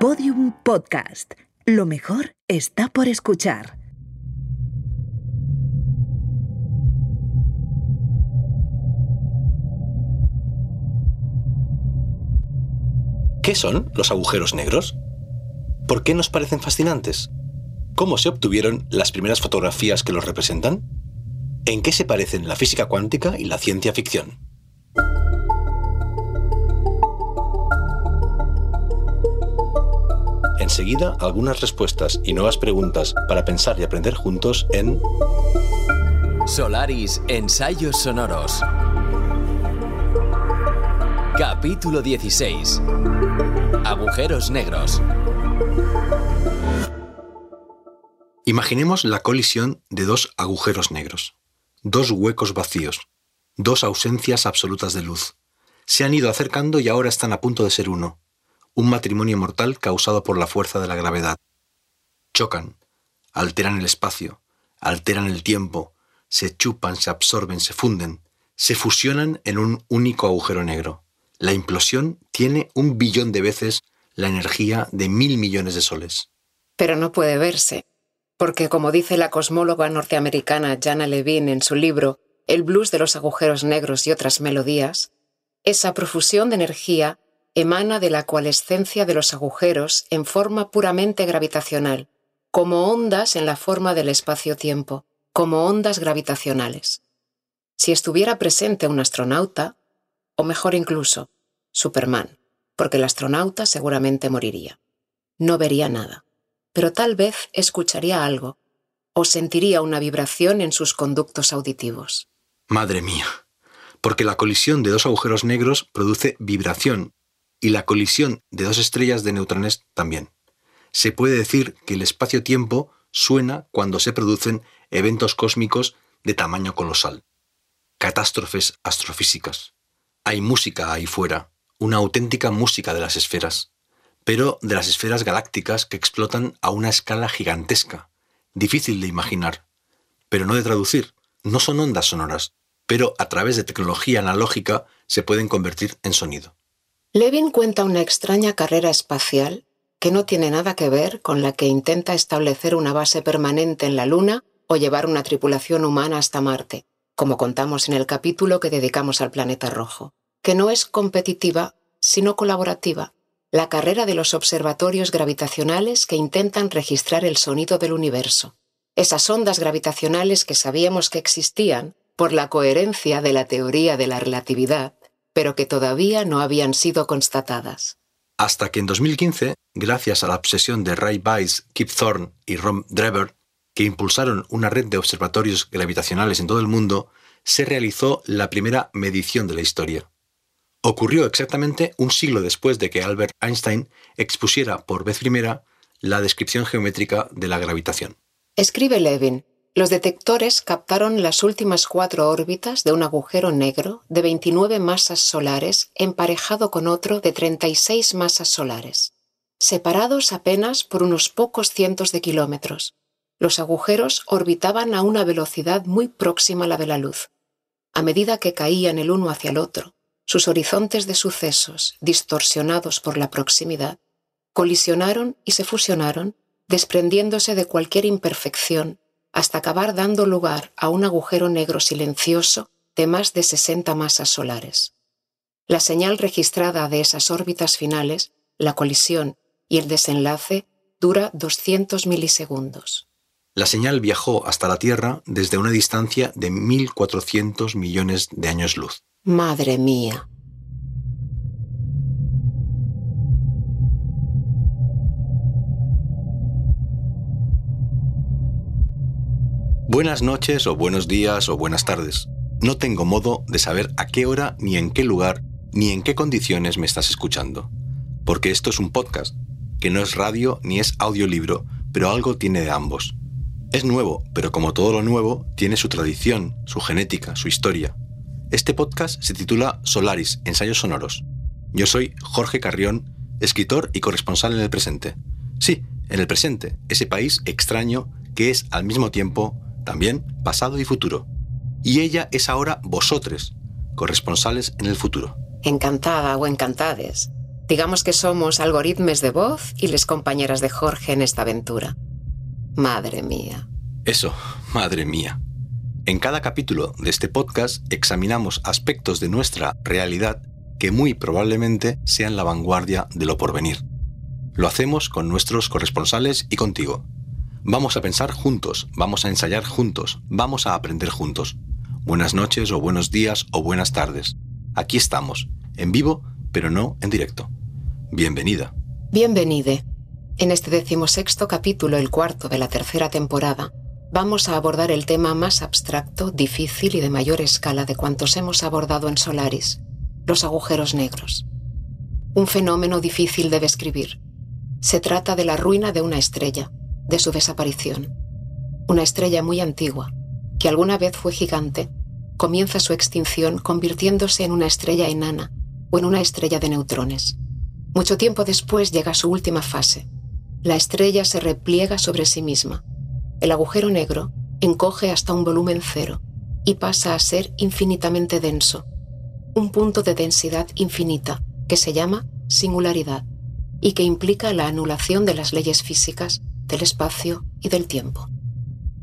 Podium Podcast. Lo mejor está por escuchar. ¿Qué son los agujeros negros? ¿Por qué nos parecen fascinantes? ¿Cómo se obtuvieron las primeras fotografías que los representan? ¿En qué se parecen la física cuántica y la ciencia ficción? Enseguida, algunas respuestas y nuevas preguntas para pensar y aprender juntos en Solaris Ensayos Sonoros. Capítulo 16. Agujeros negros. Imaginemos la colisión de dos agujeros negros, dos huecos vacíos, dos ausencias absolutas de luz. Se han ido acercando y ahora están a punto de ser uno, un matrimonio mortal causado por la fuerza de la gravedad. Chocan, alteran el espacio, alteran el tiempo, se chupan, se absorben, se funden, se fusionan en un único agujero negro. La implosión tiene un billón de veces la energía de mil millones de soles. Pero no puede verse, porque como dice la cosmóloga norteamericana Jana Levine en su libro El blues de los agujeros negros y otras melodías, esa profusión de energía emana de la coalescencia de los agujeros en forma puramente gravitacional, como ondas en la forma del espacio-tiempo, como ondas gravitacionales. Si estuviera presente un astronauta, o mejor incluso, Superman, porque el astronauta seguramente moriría. No vería nada, pero tal vez escucharía algo o sentiría una vibración en sus conductos auditivos. Madre mía, porque la colisión de dos agujeros negros produce vibración y la colisión de dos estrellas de neutrones también. Se puede decir que el espacio-tiempo suena cuando se producen eventos cósmicos de tamaño colosal. Catástrofes astrofísicas. Hay música ahí fuera, una auténtica música de las esferas, pero de las esferas galácticas que explotan a una escala gigantesca, difícil de imaginar, pero no de traducir. No son ondas sonoras, pero a través de tecnología analógica se pueden convertir en sonido. Levin cuenta una extraña carrera espacial que no tiene nada que ver con la que intenta establecer una base permanente en la Luna o llevar una tripulación humana hasta Marte, como contamos en el capítulo que dedicamos al planeta rojo, que no es competitiva, sino colaborativa, la carrera de los observatorios gravitacionales que intentan registrar el sonido del universo. Esas ondas gravitacionales que sabíamos que existían por la coherencia de la teoría de la relatividad, pero que todavía no habían sido constatadas. Hasta que en 2015, gracias a la obsesión de Ray Weiss, Kip Thorne y Ron Drever, que impulsaron una red de observatorios gravitacionales en todo el mundo, se realizó la primera medición de la historia. Ocurrió exactamente un siglo después de que Albert Einstein expusiera por vez primera la descripción geométrica de la gravitación. Escribe Levin, los detectores captaron las últimas cuatro órbitas de un agujero negro de 29 masas solares emparejado con otro de 36 masas solares, separados apenas por unos pocos cientos de kilómetros. Los agujeros orbitaban a una velocidad muy próxima a la de la luz. A medida que caían el uno hacia el otro, sus horizontes de sucesos, distorsionados por la proximidad, colisionaron y se fusionaron, desprendiéndose de cualquier imperfección hasta acabar dando lugar a un agujero negro silencioso de más de 60 masas solares. La señal registrada de esas órbitas finales, la colisión y el desenlace dura 200 milisegundos. La señal viajó hasta la Tierra desde una distancia de 1.400 millones de años luz. Madre mía. Buenas noches o buenos días o buenas tardes. No tengo modo de saber a qué hora, ni en qué lugar, ni en qué condiciones me estás escuchando. Porque esto es un podcast, que no es radio ni es audiolibro, pero algo tiene de ambos. Es nuevo, pero como todo lo nuevo, tiene su tradición, su genética, su historia. Este podcast se titula Solaris, Ensayos Sonoros. Yo soy Jorge Carrión, escritor y corresponsal en el presente. Sí, en el presente, ese país extraño que es al mismo tiempo también pasado y futuro. Y ella es ahora vosotros, corresponsales en el futuro. Encantada o encantades. Digamos que somos algoritmos de voz y les compañeras de Jorge en esta aventura. Madre mía. Eso, madre mía. En cada capítulo de este podcast examinamos aspectos de nuestra realidad que muy probablemente sean la vanguardia de lo porvenir. Lo hacemos con nuestros corresponsales y contigo. Vamos a pensar juntos, vamos a ensayar juntos, vamos a aprender juntos. Buenas noches o buenos días o buenas tardes. Aquí estamos, en vivo, pero no en directo. Bienvenida. Bienvenide. En este decimosexto capítulo, el cuarto de la tercera temporada, vamos a abordar el tema más abstracto, difícil y de mayor escala de cuantos hemos abordado en Solaris, los agujeros negros. Un fenómeno difícil de describir. Se trata de la ruina de una estrella, de su desaparición. Una estrella muy antigua, que alguna vez fue gigante, comienza su extinción convirtiéndose en una estrella enana o en una estrella de neutrones. Mucho tiempo después llega su última fase. La estrella se repliega sobre sí misma. El agujero negro encoge hasta un volumen cero y pasa a ser infinitamente denso, un punto de densidad infinita que se llama singularidad y que implica la anulación de las leyes físicas, del espacio y del tiempo.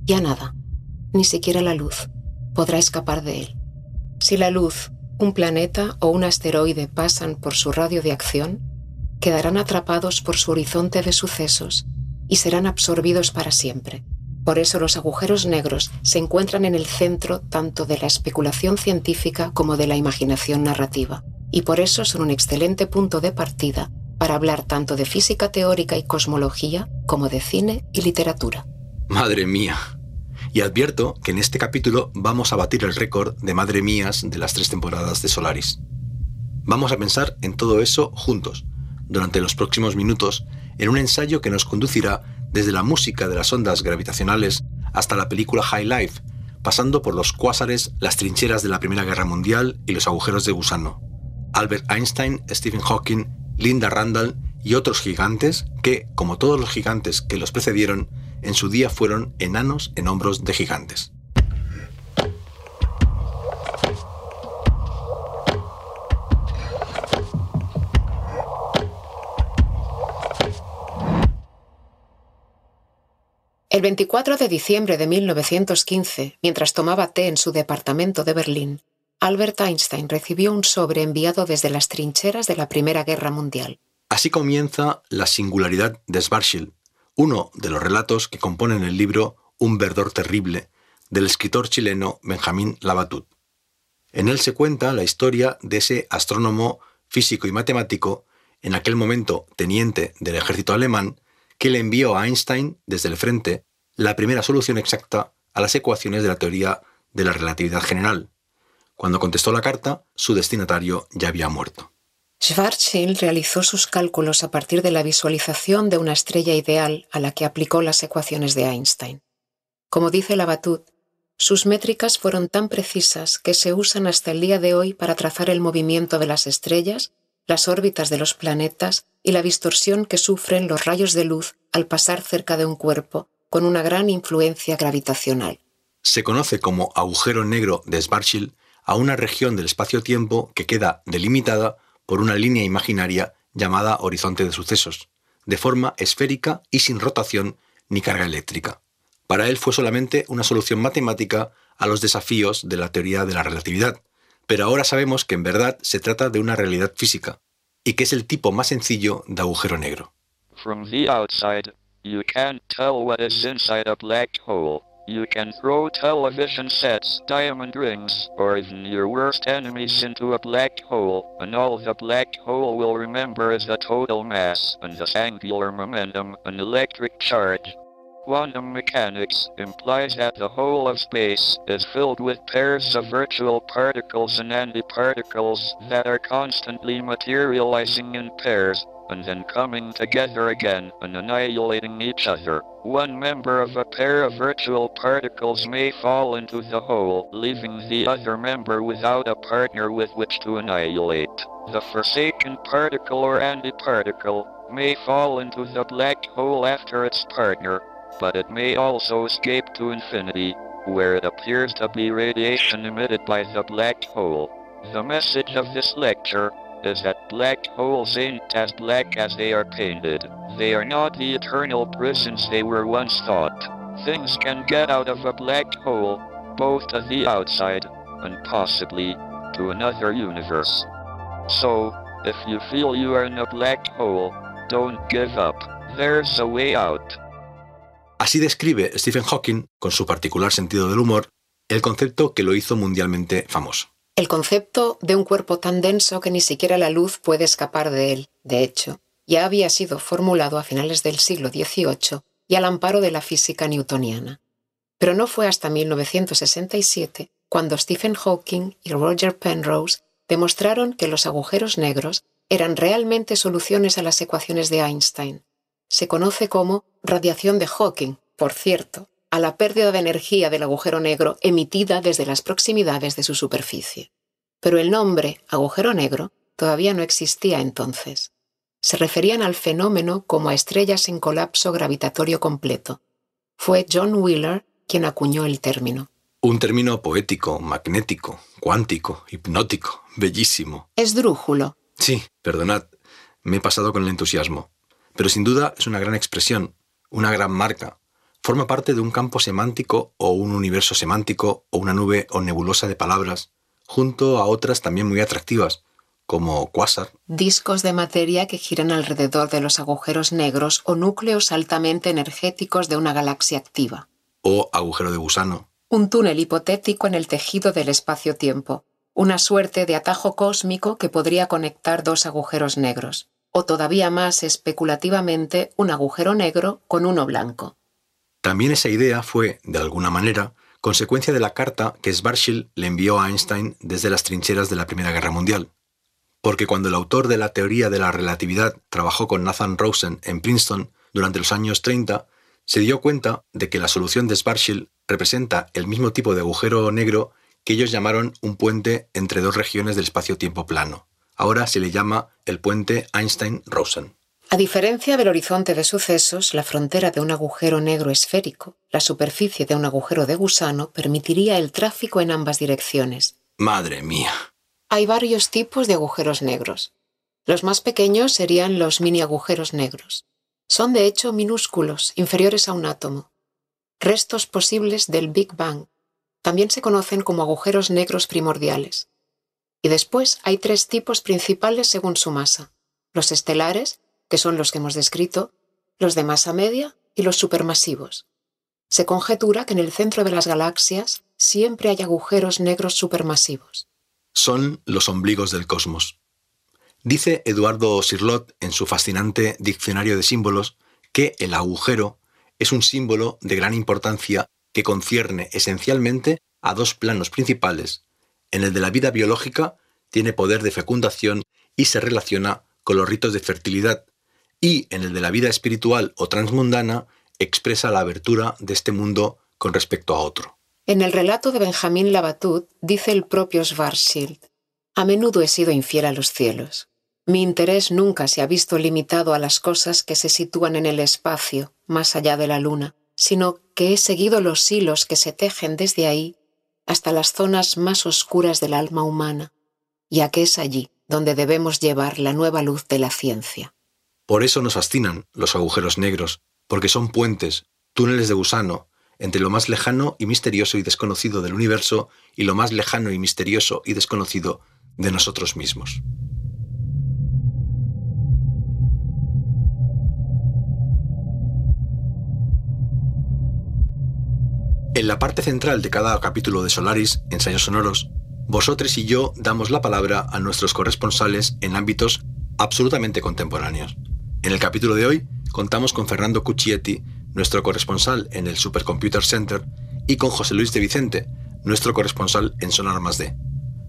Ya nada, ni siquiera la luz, podrá escapar de él. Si la luz, un planeta o un asteroide pasan por su radio de acción, quedarán atrapados por su horizonte de sucesos y serán absorbidos para siempre. Por eso los agujeros negros se encuentran en el centro tanto de la especulación científica como de la imaginación narrativa, y por eso son un excelente punto de partida para hablar tanto de física teórica y cosmología como de cine y literatura. Madre mía. Y advierto que en este capítulo vamos a batir el récord de madre mías de las tres temporadas de Solaris. Vamos a pensar en todo eso juntos, durante los próximos minutos en un ensayo que nos conducirá desde la música de las ondas gravitacionales hasta la película High Life, pasando por los cuásares, las trincheras de la Primera Guerra Mundial y los agujeros de gusano. Albert Einstein, Stephen Hawking, Linda Randall y otros gigantes que, como todos los gigantes que los precedieron, en su día fueron enanos en hombros de gigantes. El 24 de diciembre de 1915, mientras tomaba té en su departamento de Berlín, Albert Einstein recibió un sobre enviado desde las trincheras de la Primera Guerra Mundial. Así comienza La singularidad de Schwarzschild, uno de los relatos que componen el libro Un verdor terrible del escritor chileno Benjamín Labatut. En él se cuenta la historia de ese astrónomo, físico y matemático, en aquel momento teniente del ejército alemán, que le envió a Einstein desde el frente la primera solución exacta a las ecuaciones de la teoría de la relatividad general. Cuando contestó la carta, su destinatario ya había muerto. Schwarzschild realizó sus cálculos a partir de la visualización de una estrella ideal a la que aplicó las ecuaciones de Einstein. Como dice Labatut, sus métricas fueron tan precisas que se usan hasta el día de hoy para trazar el movimiento de las estrellas, las órbitas de los planetas y la distorsión que sufren los rayos de luz al pasar cerca de un cuerpo con una gran influencia gravitacional. Se conoce como agujero negro de Schwarzschild a una región del espacio-tiempo que queda delimitada por una línea imaginaria llamada horizonte de sucesos, de forma esférica y sin rotación ni carga eléctrica. Para él fue solamente una solución matemática a los desafíos de la teoría de la relatividad, pero ahora sabemos que en verdad se trata de una realidad física, y que es el tipo más sencillo de agujero negro. You can throw television sets, diamond rings, or even your worst enemies into a black hole, and all the black hole will remember is the total mass, and the angular momentum, and electric charge. Quantum mechanics implies that the whole of space is filled with pairs of virtual particles and antiparticles that are constantly materializing in pairs, and then coming together again and annihilating each other. One member of a pair of virtual particles may fall into the hole, leaving the other member without a partner with which to annihilate. The forsaken particle or antiparticle may fall into the black hole after its partner, but it may also escape to infinity, where it appears to be radiation emitted by the black hole. The message of this lecture is that black holes ain't as black as they are painted. They are not the eternal prisons they were once thought. Things can get out of a black hole, both to the outside and possibly to another universe. So, if you feel you are in a black hole, don't give up. There's a way out. Así describe Stephen Hawking, con su particular sentido del humor, el concepto que lo hizo mundialmente famoso. El concepto de un cuerpo tan denso que ni siquiera la luz puede escapar de él, de hecho, ya había sido formulado a finales del siglo XVIII y al amparo de la física newtoniana. Pero no fue hasta 1967 cuando Stephen Hawking y Roger Penrose demostraron que los agujeros negros eran realmente soluciones a las ecuaciones de Einstein. Se conoce como radiación de Hawking, por cierto, a la pérdida de energía del agujero negro emitida desde las proximidades de su superficie. Pero el nombre agujero negro todavía no existía entonces. Se referían al fenómeno como a estrellas en colapso gravitatorio completo. Fue John Wheeler quien acuñó el término. Un término poético, magnético, cuántico, hipnótico, bellísimo. Esdrújulo. Sí, perdonad, me he pasado con el entusiasmo. Pero sin duda es una gran expresión, una gran marca. Forma parte de un campo semántico o un universo semántico o una nube o nebulosa de palabras, junto a otras también muy atractivas, como quasar. Discos de materia que giran alrededor de los agujeros negros o núcleos altamente energéticos de una galaxia activa. O agujero de gusano. Un túnel hipotético en el tejido del espacio-tiempo, una suerte de atajo cósmico que podría conectar dos agujeros negros, o todavía más especulativamente un agujero negro con uno blanco. También esa idea fue, de alguna manera, consecuencia de la carta que Schwarzschild le envió a Einstein desde las trincheras de la Primera Guerra Mundial. Porque cuando el autor de la teoría de la relatividad trabajó con Nathan Rosen en Princeton durante los años 30, se dio cuenta de que la solución de Schwarzschild representa el mismo tipo de agujero negro que ellos llamaron un puente entre dos regiones del espacio-tiempo plano. Ahora se le llama el puente Einstein-Rosen. A diferencia del horizonte de sucesos, la frontera de un agujero negro esférico, la superficie de un agujero de gusano, permitiría el tráfico en ambas direcciones. Madre mía. Hay varios tipos de agujeros negros. Los más pequeños serían los mini agujeros negros. Son de hecho minúsculos, inferiores a un átomo. Restos posibles del Big Bang. También se conocen como agujeros negros primordiales. Y después hay tres tipos principales según su masa. Los estelares, que son los que hemos descrito, los de masa media y los supermasivos. Se conjetura que en el centro de las galaxias siempre hay agujeros negros supermasivos. Son los ombligos del cosmos. Dice Eduardo Sirlot en su fascinante Diccionario de Símbolos que el agujero es un símbolo de gran importancia que concierne esencialmente a dos planos principales. En el de la vida biológica tiene poder de fecundación y se relaciona con los ritos de fertilidad, y en el de la vida espiritual o transmundana expresa la abertura de este mundo con respecto a otro. En el relato de Benjamín Labatut dice el propio Schwarzschild, a menudo he sido infiel a los cielos. Mi interés nunca se ha visto limitado a las cosas que se sitúan en el espacio, más allá de la luna, sino que he seguido los hilos que se tejen desde ahí hasta las zonas más oscuras del alma humana, ya que es allí donde debemos llevar la nueva luz de la ciencia. Por eso nos fascinan los agujeros negros, porque son puentes, túneles de gusano, entre lo más lejano y misterioso y desconocido del universo y lo más lejano y misterioso y desconocido de nosotros mismos. En la parte central de cada capítulo de Solaris, Ensayos Sonoros, vosotros y yo damos la palabra a nuestros corresponsales en ámbitos absolutamente contemporáneos. En el capítulo de hoy contamos con Fernando Cuccietti, nuestro corresponsal en el Supercomputer Center, y con José Luis de Vicente, nuestro corresponsal en Sonar Más D.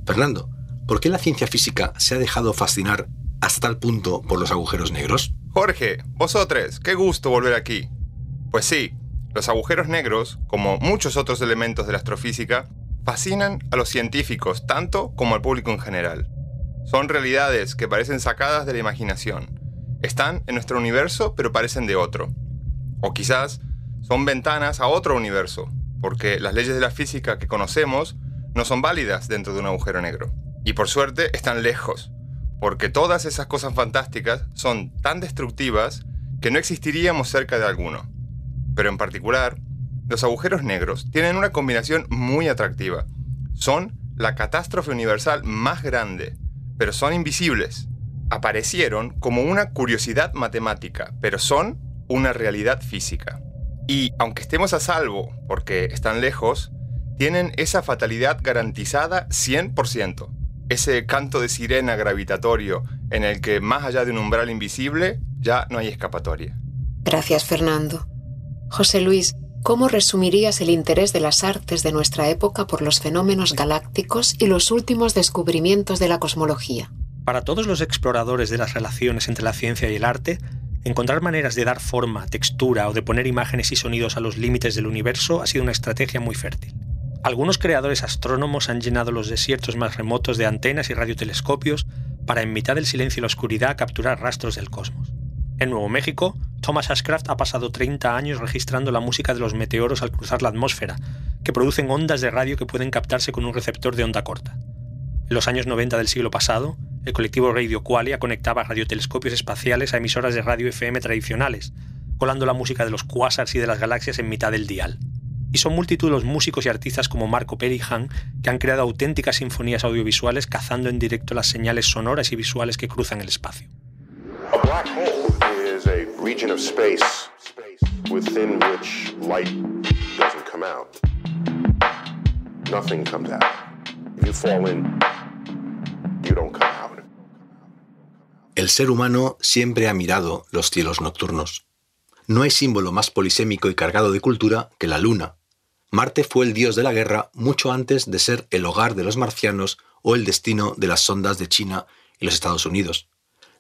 Fernando, ¿por qué la ciencia física se ha dejado fascinar hasta tal punto por los agujeros negros? Jorge, vosotros, qué gusto volver aquí. Pues sí, los agujeros negros, como muchos otros elementos de la astrofísica, fascinan a los científicos tanto como al público en general. Son realidades que parecen sacadas de la imaginación están en nuestro universo pero parecen de otro. O quizás son ventanas a otro universo, porque las leyes de la física que conocemos no son válidas dentro de un agujero negro. Y por suerte están lejos, porque todas esas cosas fantásticas son tan destructivas que no existiríamos cerca de alguno. Pero en particular, los agujeros negros tienen una combinación muy atractiva. Son la catástrofe universal más grande, pero son invisibles. Aparecieron como una curiosidad matemática, pero son una realidad física. Y aunque estemos a salvo porque están lejos, tienen esa fatalidad garantizada 100%. Ese canto de sirena gravitatorio en el que más allá de un umbral invisible ya no hay escapatoria. Gracias, Fernando. José Luis, ¿cómo resumirías el interés de las artes de nuestra época por los fenómenos galácticos y los últimos descubrimientos de la cosmología? Para todos los exploradores de las relaciones entre la ciencia y el arte, encontrar maneras de dar forma, textura o de poner imágenes y sonidos a los límites del universo ha sido una estrategia muy fértil. Algunos creadores astrónomos han llenado los desiertos más remotos de antenas y radiotelescopios para en mitad del silencio y la oscuridad capturar rastros del cosmos. En Nuevo México, Thomas Ashcraft ha pasado 30 años registrando la música de los meteoros al cruzar la atmósfera, que producen ondas de radio que pueden captarse con un receptor de onda corta. En los años 90 del siglo pasado, el colectivo Radio Qualia conectaba radiotelescopios espaciales a emisoras de radio FM tradicionales, colando la música de los cuásars y de las galaxias en mitad del dial. Y son multitud los músicos y artistas como Marco Perihan que han creado auténticas sinfonías audiovisuales cazando en directo las señales sonoras y visuales que cruzan el espacio. El ser humano siempre ha mirado los cielos nocturnos. No hay símbolo más polisémico y cargado de cultura que la luna. Marte fue el dios de la guerra mucho antes de ser el hogar de los marcianos o el destino de las sondas de China y los Estados Unidos.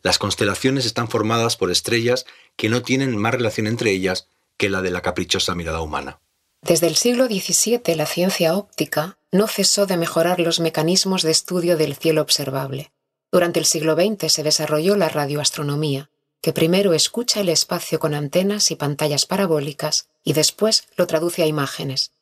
Las constelaciones están formadas por estrellas que no tienen más relación entre ellas que la de la caprichosa mirada humana. Desde el siglo XVII la ciencia óptica no cesó de mejorar los mecanismos de estudio del cielo observable. Durante el siglo XX se desarrolló la radioastronomía, que primero escucha el espacio con antenas y pantallas parabólicas y después lo traduce a imágenes.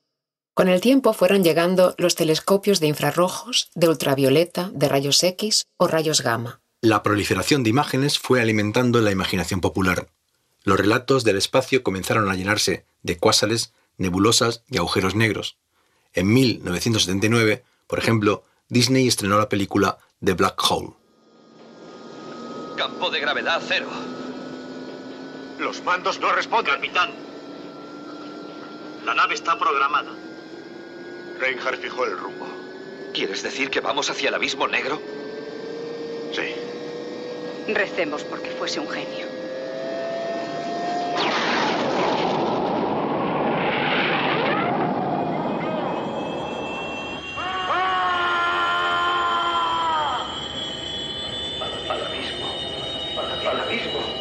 Con el tiempo fueron llegando los telescopios de infrarrojos, de ultravioleta, de rayos X o rayos gamma. La proliferación de imágenes fue alimentando la imaginación popular. Los relatos del espacio comenzaron a llenarse de cuásares, nebulosas y agujeros negros. En 1979, por ejemplo, Disney estrenó la película The Black Hole. Campo de gravedad cero. Los mandos no responden. Capitán, la nave está programada. Reinhardt fijó el rumbo. ¿Quieres decir que vamos hacia el abismo negro? Sí. Recemos porque fuese un genio. Al abismo.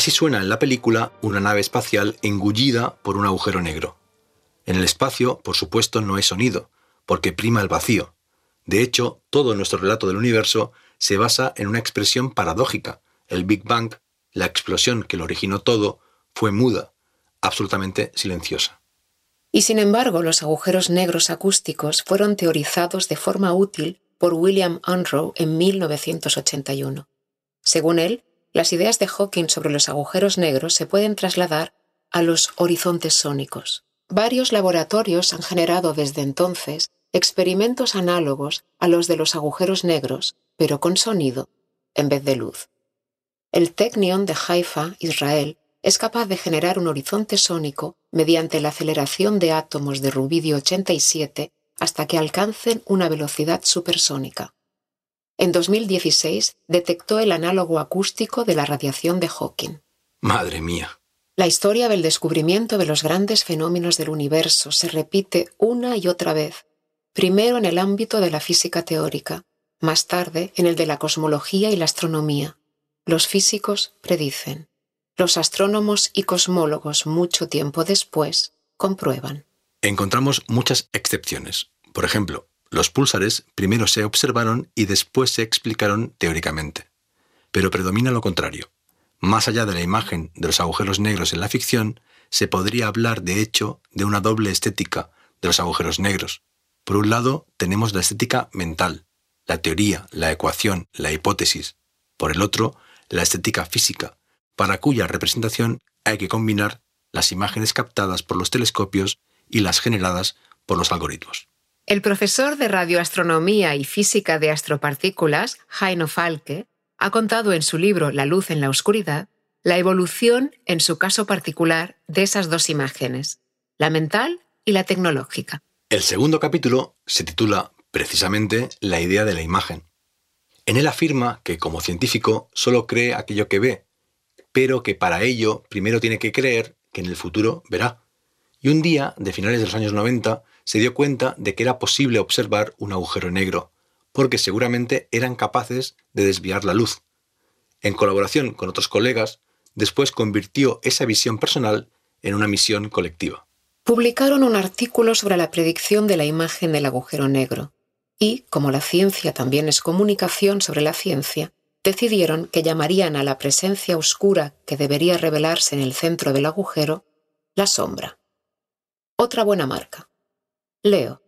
Así suena en la película una nave espacial engullida por un agujero negro. En el espacio, por supuesto, no hay sonido, porque prima el vacío. De hecho, todo nuestro relato del universo se basa en una expresión paradójica. El Big Bang, la explosión que lo originó todo, fue muda, absolutamente silenciosa. Y sin embargo, los agujeros negros acústicos fueron teorizados de forma útil por William Unruh en 1981. Según él, las ideas de Hawking sobre los agujeros negros se pueden trasladar a los horizontes sónicos. Varios laboratorios han generado desde entonces experimentos análogos a los de los agujeros negros, pero con sonido en vez de luz. El Technion de Haifa, Israel, es capaz de generar un horizonte sónico mediante la aceleración de átomos de rubidio 87 hasta que alcancen una velocidad supersónica. En 2016 detectó el análogo acústico de la radiación de Hawking. Madre mía. La historia del descubrimiento de los grandes fenómenos del universo se repite una y otra vez, primero en el ámbito de la física teórica, más tarde en el de la cosmología y la astronomía. Los físicos predicen. los astrónomos y cosmólogos mucho tiempo después comprueban. Encontramos muchas excepciones. Por ejemplo, los púlsares primero se observaron y después se explicaron teóricamente. Pero predomina lo contrario. Más allá de la imagen de los agujeros negros en la ficción, se podría hablar de hecho de una doble estética de los agujeros negros. Por un lado, tenemos la estética mental, la teoría, la ecuación, la hipótesis. Por el otro, la estética física, para cuya representación hay que combinar las imágenes captadas por los telescopios y las generadas por los algoritmos. El profesor de radioastronomía y física de astropartículas, Heino Falke, ha contado en su libro La luz en la oscuridad la evolución, en su caso particular, de esas dos imágenes, la mental y la tecnológica. El segundo capítulo se titula precisamente La idea de la imagen. En él afirma que como científico solo cree aquello que ve, pero que para ello primero tiene que creer que en el futuro verá. Y un día, de finales de los años 90, se dio cuenta de que era posible observar un agujero negro, porque seguramente eran capaces de desviar la luz. En colaboración con otros colegas, después convirtió esa visión personal en una misión colectiva. Publicaron un artículo sobre la predicción de la imagen del agujero negro y, como la ciencia también es comunicación sobre la ciencia, decidieron que llamarían a la presencia oscura que debería revelarse en el centro del agujero la sombra. Otra buena marca. Leo.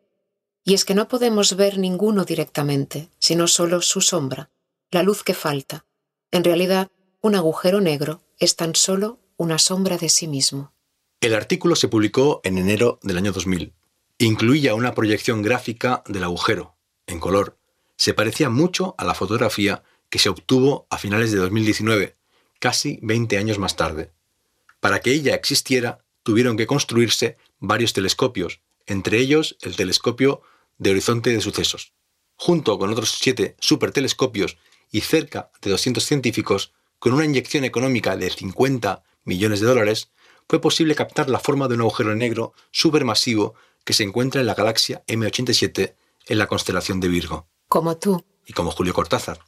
Y es que no podemos ver ninguno directamente, sino solo su sombra, la luz que falta. En realidad, un agujero negro es tan solo una sombra de sí mismo. El artículo se publicó en enero del año 2000. Incluía una proyección gráfica del agujero, en color. Se parecía mucho a la fotografía que se obtuvo a finales de 2019, casi 20 años más tarde. Para que ella existiera, tuvieron que construirse varios telescopios, entre ellos el telescopio de horizonte de sucesos. Junto con otros siete supertelescopios y cerca de 200 científicos, con una inyección económica de 50 millones de dólares, fue posible captar la forma de un agujero negro supermasivo que se encuentra en la galaxia M87 en la constelación de Virgo. Como tú. Y como Julio Cortázar.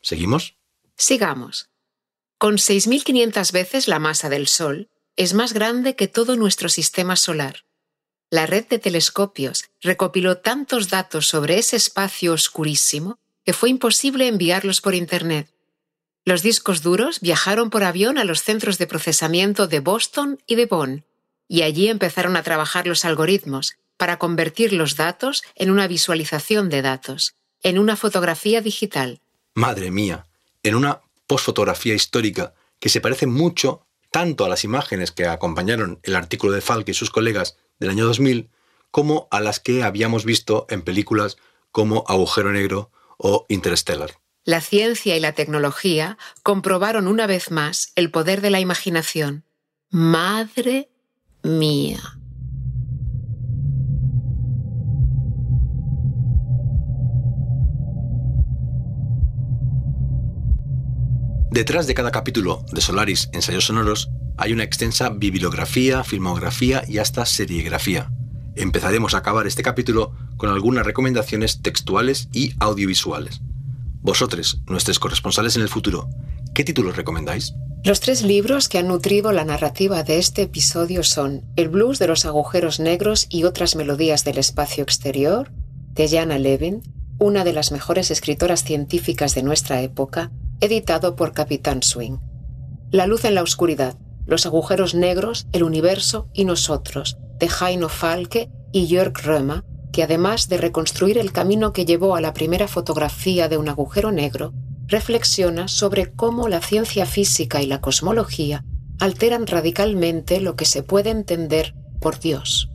¿Seguimos? Sigamos. Con 6.500 veces la masa del Sol, es más grande que todo nuestro sistema solar. La red de telescopios recopiló tantos datos sobre ese espacio oscurísimo que fue imposible enviarlos por Internet. Los discos duros viajaron por avión a los centros de procesamiento de Boston y de Bonn, y allí empezaron a trabajar los algoritmos para convertir los datos en una visualización de datos, en una fotografía digital. Madre mía, en una posfotografía histórica que se parece mucho tanto a las imágenes que acompañaron el artículo de Falk y sus colegas del año 2000 como a las que habíamos visto en películas como Agujero Negro o Interstellar. La ciencia y la tecnología comprobaron una vez más el poder de la imaginación. Madre mía. Detrás de cada capítulo de Solaris Ensayos Sonoros hay una extensa bibliografía, filmografía y hasta serigrafía. Empezaremos a acabar este capítulo con algunas recomendaciones textuales y audiovisuales. Vosotros, nuestros corresponsales en el futuro, ¿qué títulos recomendáis? Los tres libros que han nutrido la narrativa de este episodio son El blues de los agujeros negros y otras melodías del espacio exterior, de Jana Levin, una de las mejores escritoras científicas de nuestra época, editado por Capitán Swing. La luz en la oscuridad, los agujeros negros, el universo y nosotros, de Heino Falke y Jörg Römer, que además de reconstruir el camino que llevó a la primera fotografía de un agujero negro, reflexiona sobre cómo la ciencia física y la cosmología alteran radicalmente lo que se puede entender por Dios.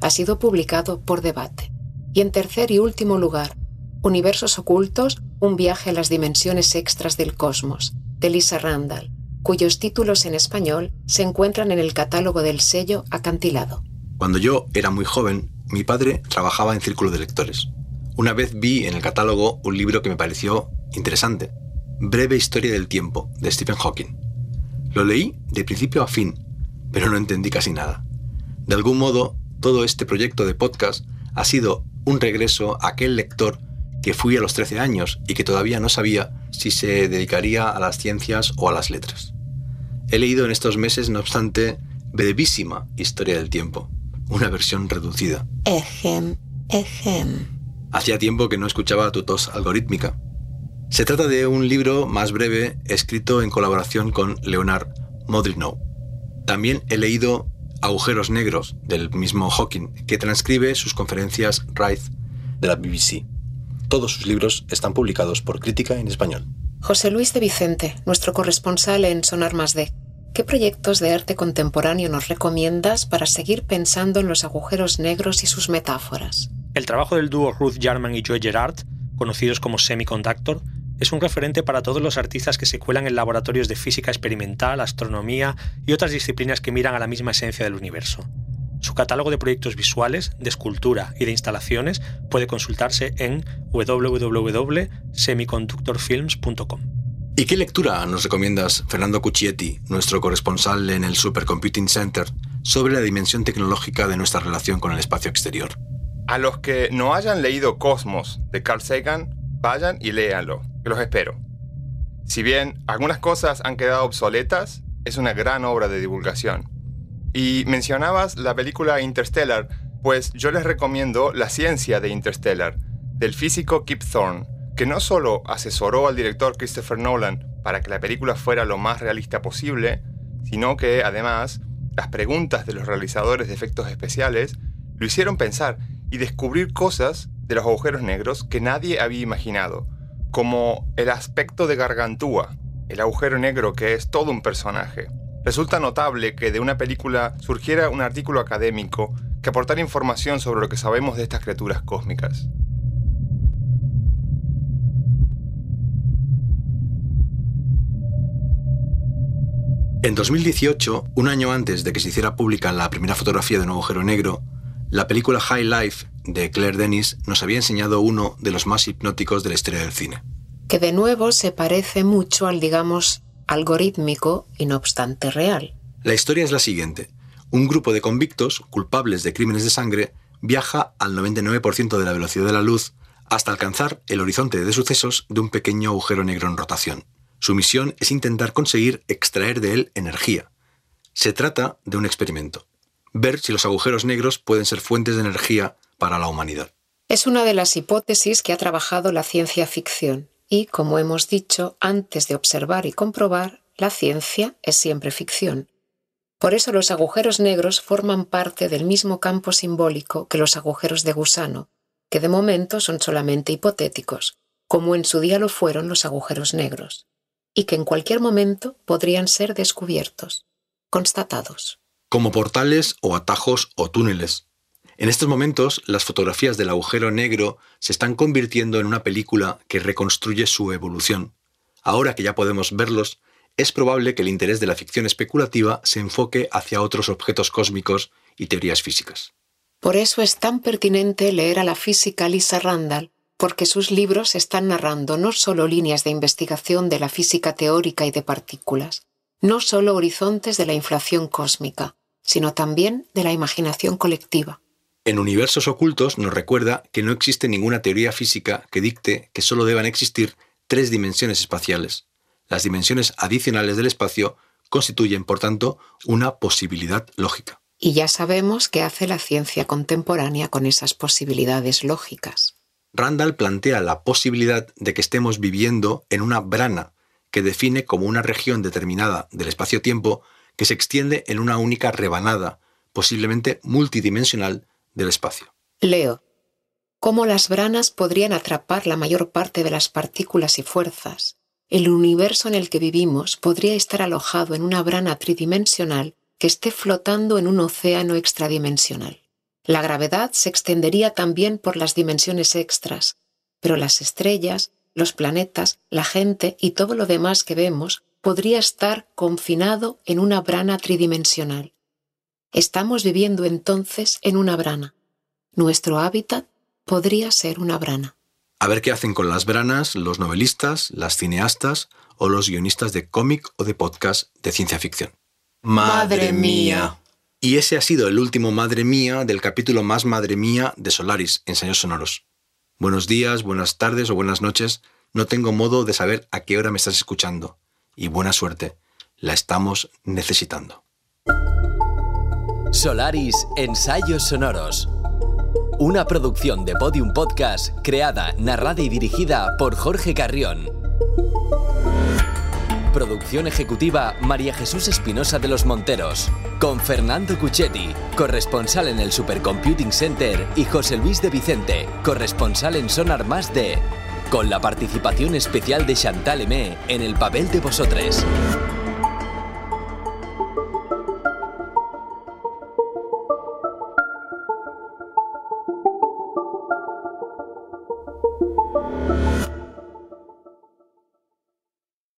Ha sido publicado por debate. Y en tercer y último lugar, Universos ocultos, un viaje a las dimensiones extras del cosmos, de Lisa Randall, cuyos títulos en español se encuentran en el catálogo del sello Acantilado. Cuando yo era muy joven, mi padre trabajaba en círculo de lectores. Una vez vi en el catálogo un libro que me pareció interesante, Breve Historia del Tiempo, de Stephen Hawking. Lo leí de principio a fin, pero no entendí casi nada. De algún modo, todo este proyecto de podcast ha sido un regreso a aquel lector que fui a los 13 años y que todavía no sabía si se dedicaría a las ciencias o a las letras. He leído en estos meses, no obstante, brevísima Historia del Tiempo, una versión reducida. Ejem, ejem. Hacía tiempo que no escuchaba tu tos algorítmica. Se trata de un libro más breve escrito en colaboración con Leonard Modrinow. También he leído Agujeros Negros del mismo Hawking, que transcribe sus conferencias Wright de la BBC. Todos sus libros están publicados por Crítica en Español. José Luis de Vicente, nuestro corresponsal en Sonar Más D. ¿Qué proyectos de arte contemporáneo nos recomiendas para seguir pensando en los agujeros negros y sus metáforas? El trabajo del dúo Ruth Jarman y Joe Gerard, conocidos como Semiconductor, es un referente para todos los artistas que se cuelan en laboratorios de física experimental, astronomía y otras disciplinas que miran a la misma esencia del universo. Su catálogo de proyectos visuales, de escultura y de instalaciones puede consultarse en www.semiconductorfilms.com. ¿Y qué lectura nos recomiendas, Fernando Cuccietti, nuestro corresponsal en el Supercomputing Center, sobre la dimensión tecnológica de nuestra relación con el espacio exterior? A los que no hayan leído Cosmos de Carl Sagan, vayan y léanlo, que los espero. Si bien algunas cosas han quedado obsoletas, es una gran obra de divulgación. Y mencionabas la película Interstellar, pues yo les recomiendo La ciencia de Interstellar, del físico Kip Thorne, que no solo asesoró al director Christopher Nolan para que la película fuera lo más realista posible, sino que además las preguntas de los realizadores de efectos especiales lo hicieron pensar y descubrir cosas de los agujeros negros que nadie había imaginado, como el aspecto de Gargantúa, el agujero negro que es todo un personaje. Resulta notable que de una película surgiera un artículo académico que aportara información sobre lo que sabemos de estas criaturas cósmicas. En 2018, un año antes de que se hiciera pública la primera fotografía de un agujero negro, la película High Life de Claire Denis nos había enseñado uno de los más hipnóticos de la historia del cine. Que de nuevo se parece mucho al, digamos, algorítmico y no obstante real. La historia es la siguiente. Un grupo de convictos, culpables de crímenes de sangre, viaja al 99% de la velocidad de la luz hasta alcanzar el horizonte de sucesos de un pequeño agujero negro en rotación. Su misión es intentar conseguir extraer de él energía. Se trata de un experimento. Ver si los agujeros negros pueden ser fuentes de energía para la humanidad. Es una de las hipótesis que ha trabajado la ciencia ficción. Y, como hemos dicho, antes de observar y comprobar, la ciencia es siempre ficción. Por eso los agujeros negros forman parte del mismo campo simbólico que los agujeros de gusano, que de momento son solamente hipotéticos, como en su día lo fueron los agujeros negros y que en cualquier momento podrían ser descubiertos, constatados. Como portales o atajos o túneles. En estos momentos, las fotografías del agujero negro se están convirtiendo en una película que reconstruye su evolución. Ahora que ya podemos verlos, es probable que el interés de la ficción especulativa se enfoque hacia otros objetos cósmicos y teorías físicas. Por eso es tan pertinente leer a la física Lisa Randall porque sus libros están narrando no solo líneas de investigación de la física teórica y de partículas, no solo horizontes de la inflación cósmica, sino también de la imaginación colectiva. En Universos Ocultos nos recuerda que no existe ninguna teoría física que dicte que solo deban existir tres dimensiones espaciales. Las dimensiones adicionales del espacio constituyen, por tanto, una posibilidad lógica. Y ya sabemos qué hace la ciencia contemporánea con esas posibilidades lógicas. Randall plantea la posibilidad de que estemos viviendo en una brana que define como una región determinada del espacio-tiempo que se extiende en una única rebanada, posiblemente multidimensional, del espacio. Leo. ¿Cómo las branas podrían atrapar la mayor parte de las partículas y fuerzas? El universo en el que vivimos podría estar alojado en una brana tridimensional que esté flotando en un océano extradimensional. La gravedad se extendería también por las dimensiones extras, pero las estrellas, los planetas, la gente y todo lo demás que vemos podría estar confinado en una brana tridimensional. Estamos viviendo entonces en una brana. Nuestro hábitat podría ser una brana. A ver qué hacen con las branas los novelistas, las cineastas o los guionistas de cómic o de podcast de ciencia ficción. Madre mía. Y ese ha sido el último Madre Mía del capítulo más Madre Mía de Solaris, Ensayos Sonoros. Buenos días, buenas tardes o buenas noches. No tengo modo de saber a qué hora me estás escuchando. Y buena suerte. La estamos necesitando. Solaris Ensayos Sonoros. Una producción de Podium Podcast creada, narrada y dirigida por Jorge Carrión. Producción ejecutiva María Jesús Espinosa de los Monteros, con Fernando Cuchetti, corresponsal en el Supercomputing Center, y José Luis de Vicente, corresponsal en Sonar Más de, con la participación especial de Chantal Emé en el papel de vosotros.